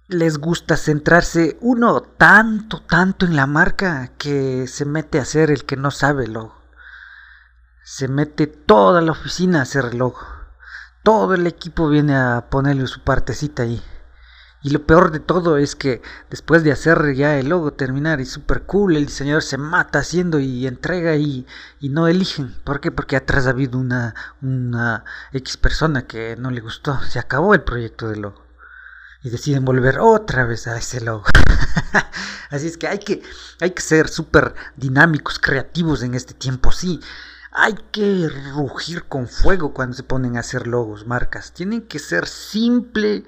les gusta centrarse uno tanto, tanto en la marca que se mete a hacer el que no sabe el logo. Se mete toda la oficina a hacer el logo. Todo el equipo viene a ponerle su partecita ahí. Y lo peor de todo es que después de hacer ya el logo terminar y super cool, el diseñador se mata haciendo y entrega y, y, no eligen. ¿Por qué? Porque atrás ha habido una, una X persona que no le gustó. Se acabó el proyecto de logo y deciden volver otra vez a ese logo. Así es que hay que, hay que ser súper dinámicos, creativos en este tiempo, sí. Hay que rugir con fuego cuando se ponen a hacer logos, marcas. Tienen que ser simple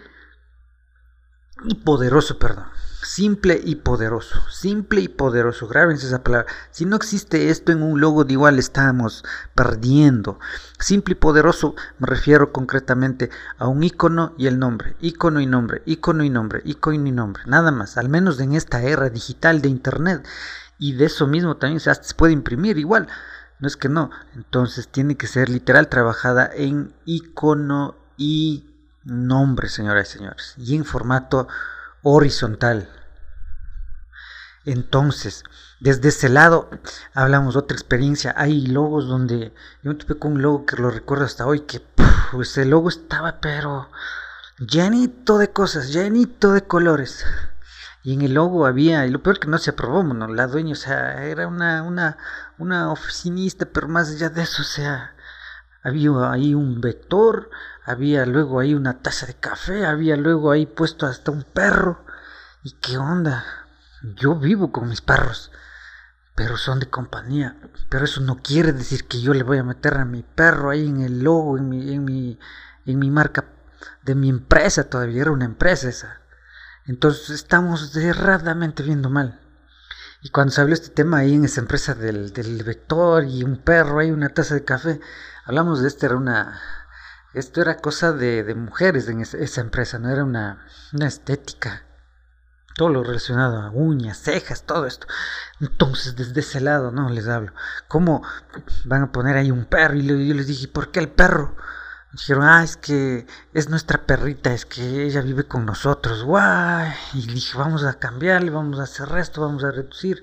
y poderoso, perdón. Simple y poderoso. Simple y poderoso. Grábense esa palabra. Si no existe esto en un logo, de igual estamos perdiendo. Simple y poderoso me refiero concretamente a un icono y el nombre. Icono y nombre. Icono y nombre. Icono y nombre. Nada más. Al menos en esta era digital de internet. Y de eso mismo también se puede imprimir igual. No es que no. Entonces tiene que ser literal trabajada en icono y nombre, señoras y señores, y en formato horizontal. Entonces, desde ese lado hablamos de otra experiencia. Hay logos donde yo me topé con un logo que lo recuerdo hasta hoy, que ese logo estaba pero llenito de cosas, llenito de colores. Y en el logo había, y lo peor que no se aprobó, bueno, la dueña, o sea, era una, una, una oficinista, pero más allá de eso, o sea, había ahí un vector, había luego ahí una taza de café, había luego ahí puesto hasta un perro. ¿Y qué onda? Yo vivo con mis perros. pero son de compañía. Pero eso no quiere decir que yo le voy a meter a mi perro ahí en el logo, en mi, en mi, en mi marca de mi empresa, todavía era una empresa esa. Entonces estamos erradamente viendo mal. Y cuando se habló este tema ahí en esa empresa del, del vector y un perro ahí, una taza de café, hablamos de esto, era una... Esto era cosa de, de mujeres en esa, empresa, no era una, una estética todo lo relacionado a uñas, cejas, todo esto. Entonces, desde ese lado, no les hablo. ¿Cómo van a poner ahí un perro? Y yo les dije, ¿por qué el perro? Dijeron, ah, es que es nuestra perrita, es que ella vive con nosotros, guay. Y dije, vamos a cambiarle, vamos a hacer esto, vamos a reducir.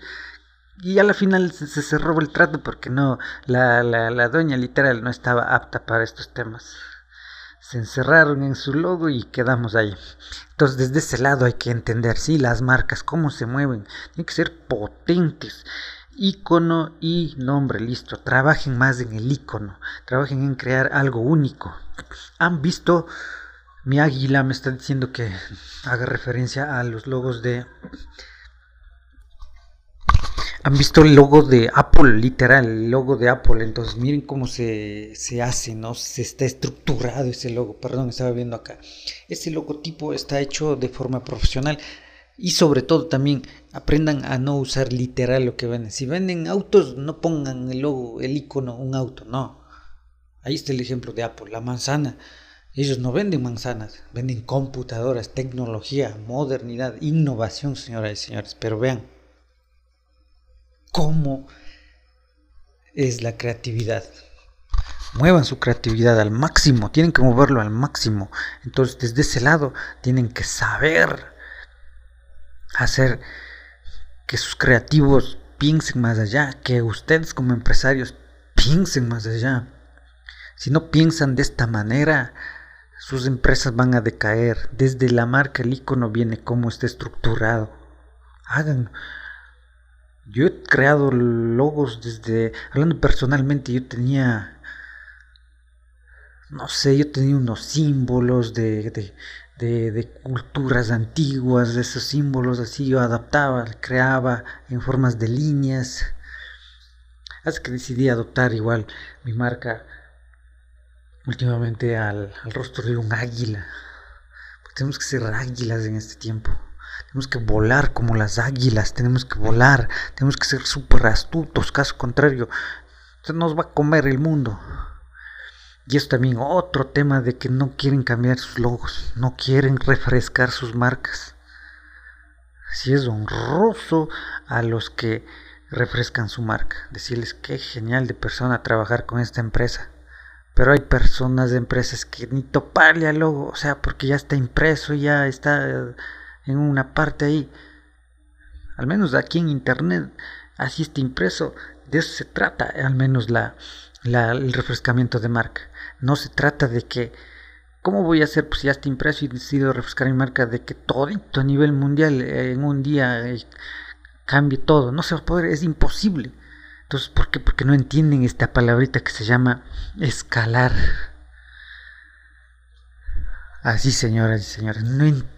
Y a la final se, cerró el trato porque no, la, la, la doña literal no estaba apta para estos temas. Se encerraron en su logo y quedamos ahí. Entonces, desde ese lado hay que entender, sí, las marcas, cómo se mueven, tienen que ser potentes icono y nombre, listo. Trabajen más en el icono, trabajen en crear algo único. Han visto, mi águila me está diciendo que haga referencia a los logos de... Han visto el logo de Apple, literal, el logo de Apple. Entonces miren cómo se, se hace, ¿no? Se está estructurado ese logo. Perdón, estaba viendo acá. Ese logotipo está hecho de forma profesional. Y sobre todo también aprendan a no usar literal lo que venden. Si venden autos, no pongan el logo, el icono, un auto, no. Ahí está el ejemplo de Apple, la manzana. Ellos no venden manzanas, venden computadoras, tecnología, modernidad, innovación, señoras y señores. Pero vean cómo es la creatividad. Muevan su creatividad al máximo, tienen que moverlo al máximo. Entonces, desde ese lado, tienen que saber hacer que sus creativos piensen más allá, que ustedes como empresarios piensen más allá. Si no piensan de esta manera, sus empresas van a decaer. Desde la marca, el icono viene como está estructurado. Háganlo. Yo he creado logos desde, hablando personalmente, yo tenía, no sé, yo tenía unos símbolos de, de, culturas antiguas, de esos símbolos así, yo adaptaba, creaba en formas de líneas. Hasta que decidí adoptar igual mi marca últimamente al, rostro de un águila. tenemos que ser águilas en este tiempo. Tenemos que volar como las águilas, tenemos que volar, tenemos que ser súper astutos, caso contrario, nos va a comer el mundo. Y es también otro tema de que no quieren cambiar sus logos, no quieren refrescar sus marcas. Si es honroso a los que refrescan su marca, decirles qué genial de persona trabajar con esta empresa. Pero hay personas de empresas que ni toparle al logo, o sea, porque ya está impreso, ya está en una parte ahí. Al menos aquí en internet, así está impreso. De eso se trata, al menos la, el refrescamiento de marca. No se trata de que, ¿cómo voy a hacer pues ya está impreso y decido refrescar mi marca? De que todito a nivel mundial eh, en un día eh, cambie todo. No se va a poder, es imposible. Entonces, ¿por qué? Porque no entienden esta palabrita que se llama escalar. Así, señoras y señores, no entienden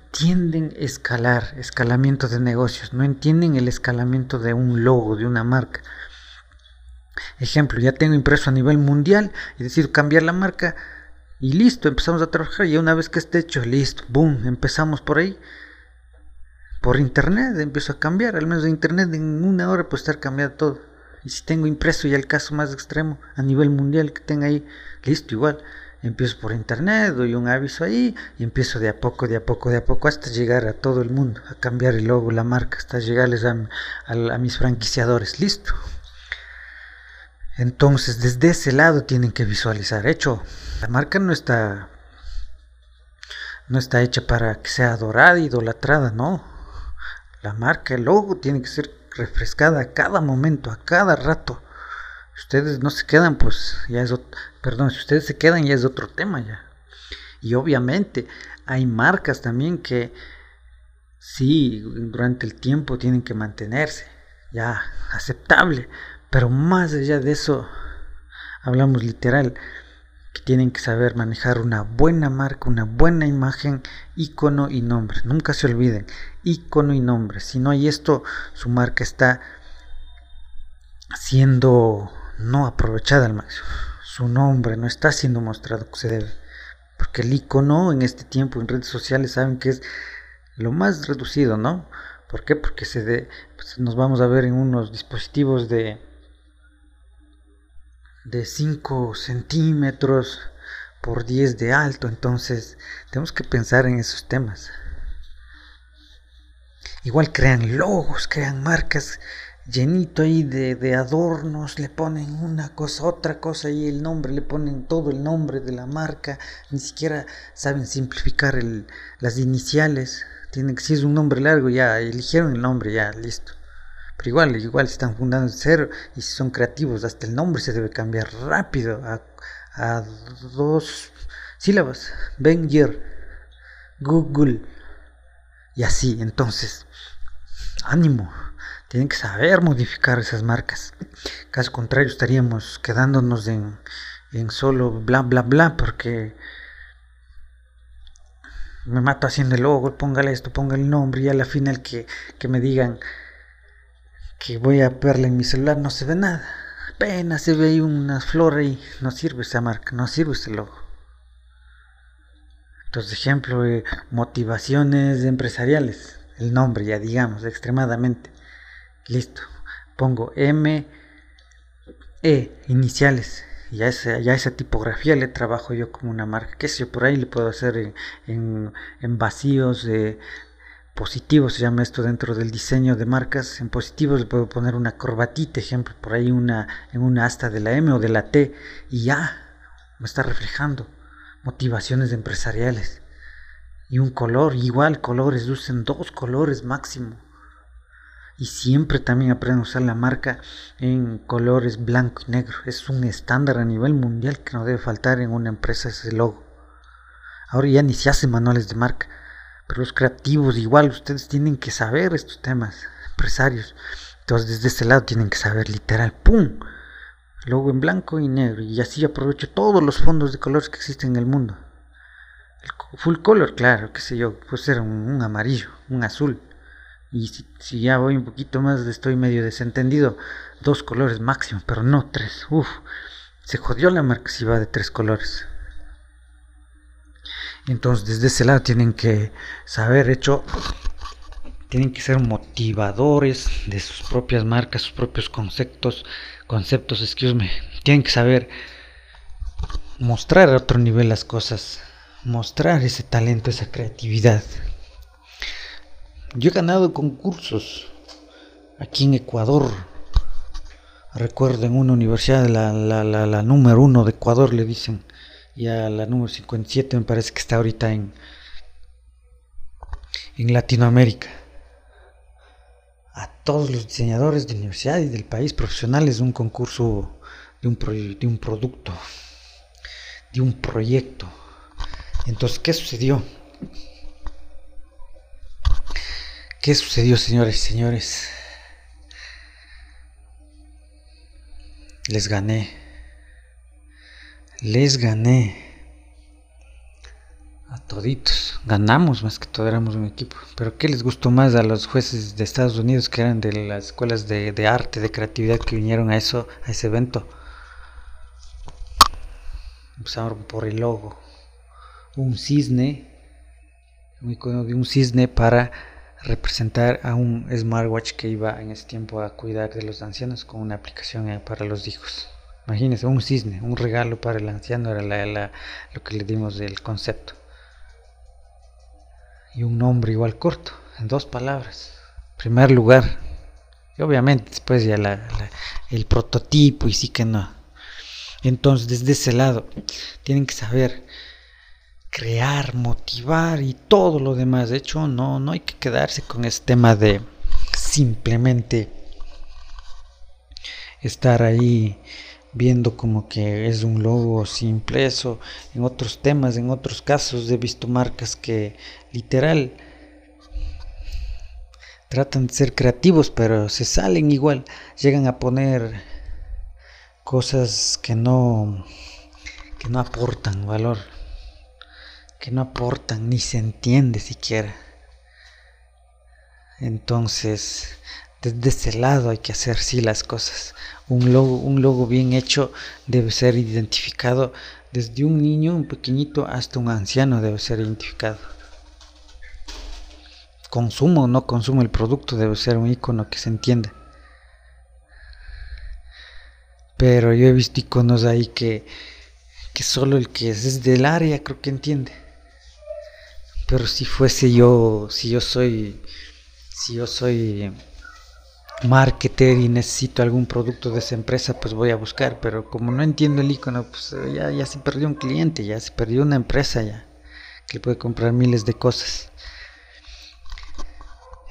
escalar, escalamiento de negocios, no entienden el escalamiento de un logo, de una marca. Ejemplo, ya tengo impreso a nivel mundial y decido cambiar la marca y listo, empezamos a trabajar y una vez que esté hecho, listo, boom, empezamos por ahí. Por internet empiezo a cambiar, al menos de internet en una hora puede estar cambiado todo. Y si tengo impreso ya el caso más extremo a nivel mundial que tenga ahí, listo, igual. Empiezo por internet, doy un aviso ahí y empiezo de a poco, de a poco, de a poco hasta llegar a todo el mundo, a cambiar el logo, la marca, hasta llegarles a, mis franquiciadores. Listo, entonces, desde ese lado tienen que visualizar. Hecho, la marca no está no está hecha para que sea adorada, idolatrada, no. La marca, el logo tiene que ser refrescada a cada momento, a cada rato. Ustedes no se quedan, pues ya es otro, perdón, si ustedes se quedan ya es otro tema ya. Y obviamente hay marcas también que sí, durante el tiempo tienen que mantenerse, ya aceptable, pero más allá de eso, hablamos literal, que tienen que saber manejar una buena marca, una buena imagen, icono y nombre. Nunca se olviden, icono y nombre. Si no hay esto, su marca está siendo no aprovechada al máximo. Su nombre no está siendo mostrado se debe. Porque el icono en este tiempo en redes sociales saben que es lo más reducido, ¿no? ¿Por qué? Porque se de, pues, nos vamos a ver en unos dispositivos de de 5 centímetros por 10 de alto. Entonces tenemos que pensar en esos temas. Igual crean logos, crean marcas llenito ahí de, adornos, le ponen una cosa, otra cosa y el nombre, le ponen todo el nombre de la marca, ni siquiera saben simplificar el, las iniciales, tienen que si es un nombre largo ya eligieron el nombre ya listo. Pero igual, igual están fundando de cero y si son creativos, hasta el nombre se debe cambiar rápido a, a dos sílabas. Year, Google. Y así, entonces, ánimo. Tienen que saber modificar esas marcas. Caso contrario, estaríamos quedándonos en, en solo bla bla bla, porque me mato haciendo el logo, póngale esto, ponga el nombre, y a la final que, que me digan que voy a verla en mi celular no se ve nada. Apenas se ve ahí una flor ahí. No sirve esa marca, no sirve ese logo. Entonces, ejemplo, de motivaciones empresariales. El nombre, ya digamos, extremadamente. Listo. Pongo M, E, iniciales. Ya esa, ya esa tipografía le trabajo yo como una marca. Que sé yo, por ahí le puedo hacer en, en, vacíos de positivo se llama esto dentro del diseño de marcas. En positivos le puedo poner una corbatita, ejemplo, por ahí una en una asta de la M o de la T y ya me está reflejando motivaciones empresariales. Y un color, igual colores, usen dos colores máximo. Y siempre también aprenden a usar la marca en colores blanco y negro. Es un estándar a nivel mundial que no debe faltar en una empresa ese logo. Ahora ya ni se hacen manuales de marca pero los creativos igual, ustedes tienen que saber estos temas, empresarios. Entonces desde ese lado tienen que saber literal, ¡pum! Luego en blanco y negro. Y así aprovecho todos los fondos de colores que existen en el mundo. El full color, claro, qué sé yo, puede ser un, amarillo, un azul. Y si, ya voy un poquito más, estoy medio desentendido, dos colores máximo, pero no tres. Uf, se jodió la marca si va de tres colores. Entonces, desde ese lado tienen que saber, hecho, tienen que ser motivadores de sus propias marcas, sus propios conceptos, conceptos, excuse me. Tienen que saber mostrar a otro nivel las cosas, mostrar ese talento, esa creatividad. Yo he ganado concursos aquí en Ecuador. Recuerdo en una universidad, la, la, la, la número uno de Ecuador, le dicen y a la número 57 me parece que está ahorita en, en Latinoamérica. A todos los diseñadores de universidad y del país profesionales un concurso de un, de un producto, de un proyecto. Entonces, ¿qué sucedió? ¿Qué sucedió, señores y señores? Les gané les gané a toditos. Ganamos más que todo, éramos un equipo. Pero ¿qué les gustó más a los jueces de Estados Unidos que eran de las escuelas de, arte, de creatividad que vinieron a eso, a ese evento? Empezaron por el logo. Un cisne, un icono de un cisne para representar a un smartwatch que iba en ese tiempo a cuidar de los ancianos con una aplicación eh, para los hijos. Imagínense, un cisne, un regalo para el anciano era lo que le dimos del concepto. Y un nombre igual corto, en dos palabras. Primer lugar. Y obviamente después ya el prototipo y sí que no. Entonces desde ese lado tienen que saber crear, motivar y todo lo demás. De hecho, no, no hay que quedarse con ese tema de simplemente estar ahí viendo como que es un logo simple. Eso en otros temas en otros casos he visto marcas que literal tratan de ser creativos pero se salen igual. Llegan a poner cosas que no que no aportan valor que no aportan ni se entiende siquiera entonces desde ese lado hay que hacer sí las cosas. Un logo, un logo bien hecho debe ser identificado desde un niño, un pequeñito, hasta un anciano debe ser identificado. Consumo o no consumo el producto debe ser un icono que se entienda. Pero yo he visto iconos ahí que, que solo el que es del área creo que entiende. Pero si fuese yo, si yo soy, si yo soy marketer y necesito algún producto de esa empresa, pues voy a buscar. Pero como no entiendo el icono, pues ya, ya se perdió un cliente, ya se perdió una empresa ya, que puede comprar miles de cosas.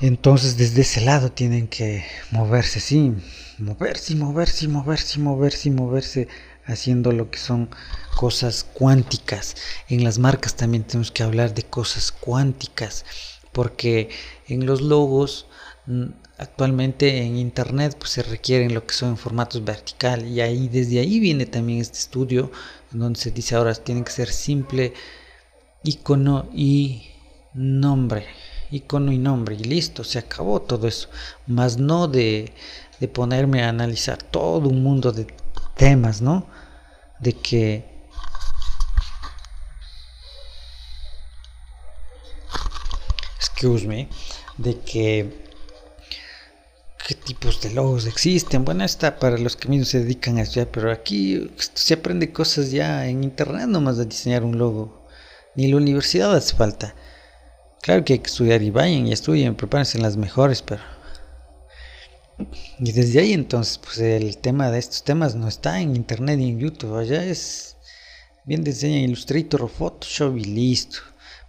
Entonces desde ese lado tienen que moverse, sí, moverse moverse moverse moverse moverse haciendo lo que son cosas cuánticas. En las marcas también tenemos que hablar de cosas cuánticas, porque en los logos mm, actualmente en internet pues se requieren lo que son formatos vertical y ahí desde ahí viene también este estudio donde se dice ahora tiene que ser simple icono y nombre icono y nombre y listo, se acabó todo eso. Más no de, de ponerme a analizar todo un mundo de temas, ¿no? De que excuse me, de que qué tipos de logos existen. Bueno, está para los que mismos se dedican a estudiar, pero aquí se aprende cosas ya en internet nomás de diseñar un logo. Ni la universidad hace falta. Claro que hay que estudiar y vayan y estudien, prepárense en las mejores, pero... Y desde ahí entonces, pues el tema de estos temas no está en internet ni en YouTube, allá es bien diseño Illustrator o Photoshop y listo.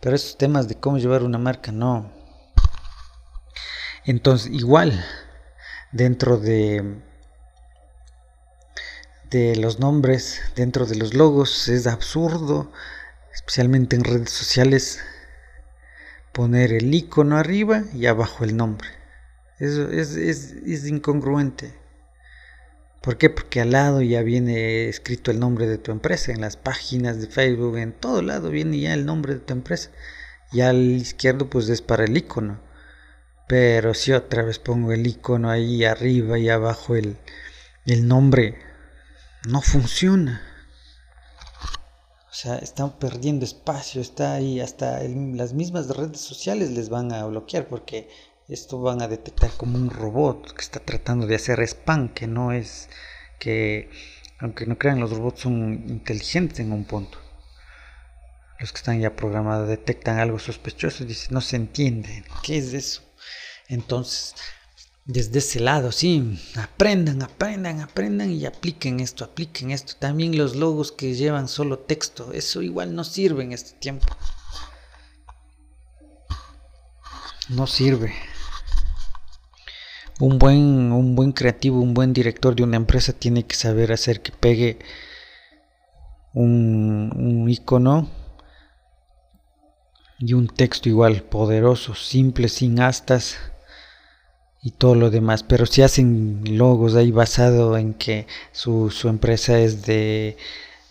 Pero estos temas de cómo llevar una marca, no. Entonces, igual, dentro de de los nombres, dentro de los logos, es absurdo, especialmente en redes sociales, poner el icono arriba y abajo el nombre. Eso es, es, incongruente. ¿Por qué? Porque al lado ya viene escrito el nombre de tu empresa, en las páginas de Facebook, en todo lado viene ya el nombre de tu empresa. Y al izquierdo pues es para el icono. Pero si otra vez pongo el icono ahí arriba y abajo el, el nombre, no funciona. O sea, están perdiendo espacio, está ahí, hasta las mismas redes sociales les van a bloquear porque esto van a detectar como un robot que está tratando de hacer spam, que no es que, aunque no crean, los robots son inteligentes en un punto. Los que están ya programados detectan algo sospechoso y dicen, no se entiende, ¿qué es eso? Entonces, desde ese lado, sí, aprendan, aprendan, aprendan y apliquen esto, apliquen esto. También los logos que llevan solo texto, eso igual no sirve en este tiempo. No sirve. Un buen, un buen creativo, un buen director de una empresa tiene que saber hacer que pegue un, un icono y un texto igual poderoso, simple, sin astas y todo lo demás, pero si hacen logos ahí basado en que su, su empresa es de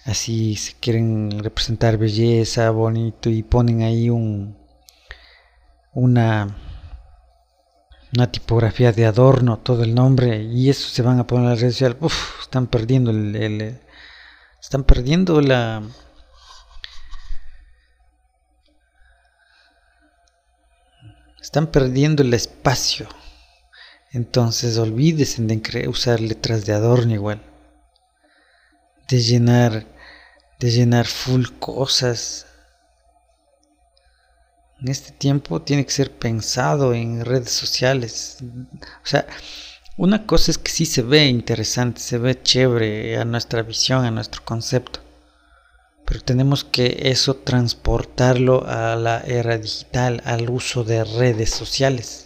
así se quieren representar belleza, bonito y ponen ahí un una una tipografía de adorno, todo el nombre y eso se van a poner en la red social, están perdiendo el, están perdiendo la están perdiendo el espacio entonces olvídese de usar letras de adorno igual. De llenar, de llenar full cosas. En este tiempo tiene que ser pensado en redes sociales. O sea, una cosa es que sí se ve interesante, se ve chévere a nuestra visión, a nuestro concepto. Pero tenemos que eso transportarlo a la era digital, al uso de redes sociales